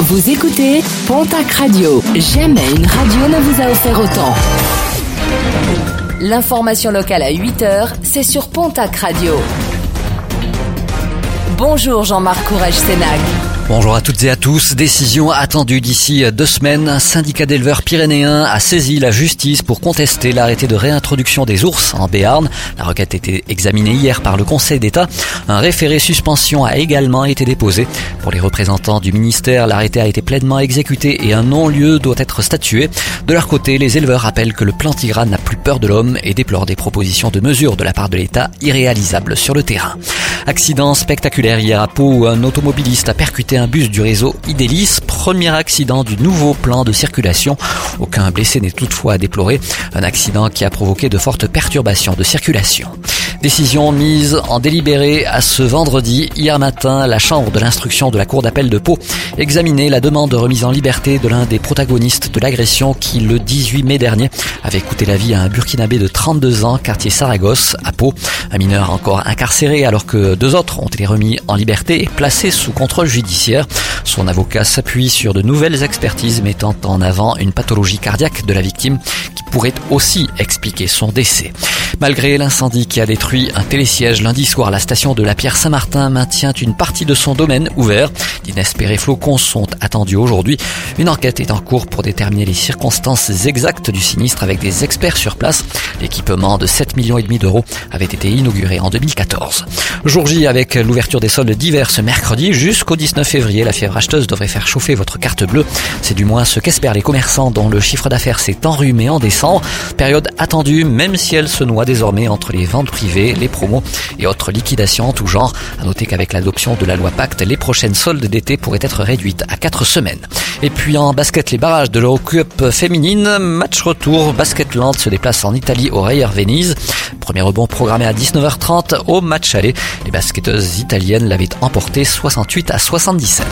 Vous écoutez Pontac Radio. Jamais une radio ne vous a offert autant. L'information locale à 8h, c'est sur Pontac Radio. Bonjour Jean-Marc Courage Sénac. Bonjour à toutes et à tous. Décision attendue d'ici deux semaines. Un syndicat d'éleveurs pyrénéens a saisi la justice pour contester l'arrêté de réintroduction des ours en Béarn. La requête a été examinée hier par le Conseil d'État. Un référé suspension a également été déposé. Pour les représentants du ministère, l'arrêté a été pleinement exécuté et un non-lieu doit être statué. De leur côté, les éleveurs rappellent que le plantigrade n'a peur de l'homme et déplorent des propositions de mesures de la part de l'État irréalisables sur le terrain. Accident spectaculaire hier à Pau où un automobiliste a percuté un bus du réseau Idélis. Premier accident du nouveau plan de circulation. Aucun blessé n'est toutefois à déplorer. Un accident qui a provoqué de fortes perturbations de circulation. Décision mise en délibéré à ce vendredi. Hier matin, la chambre de l'instruction de la cour d'appel de Pau examinait la demande de remise en liberté de l'un des protagonistes de l'agression qui, le 18 mai dernier, avait coûté la vie à un Burkinabé de 32 ans, quartier Saragosse, à Pau. Un mineur encore incarcéré alors que deux autres ont été remis en liberté et placés sous contrôle judiciaire. Son avocat s'appuie sur de nouvelles expertises mettant en avant une pathologie cardiaque de la victime pourrait aussi expliquer son décès. Malgré l'incendie qui a détruit un télésiège lundi soir, la station de la Pierre Saint-Martin maintient une partie de son domaine ouvert. D'inespérés flocons sont attendus aujourd'hui. Une enquête est en cours pour déterminer les circonstances exactes du sinistre avec des experts sur place. L'équipement de 7 millions et demi d'euros avait été inauguré en 2014. Jour J avec l'ouverture des soldes d'hiver ce mercredi jusqu'au 19 février, la fièvre acheteuse devrait faire chauffer votre carte bleue. C'est du moins ce qu'espèrent les commerçants dont le chiffre d'affaires s'est enrhumé en Période attendue même si elle se noie désormais entre les ventes privées, les promos et autres liquidations en tout genre. À noter qu'avec l'adoption de la loi Pacte, les prochaines soldes d'été pourraient être réduites à 4 semaines. Et puis en basket, les barrages de l'Eurocup féminine, match retour, Basketland se déplace en Italie au Reyer Venise. Premier rebond programmé à 19h30 au match aller. Les basketteuses italiennes l'avaient emporté 68 à 77.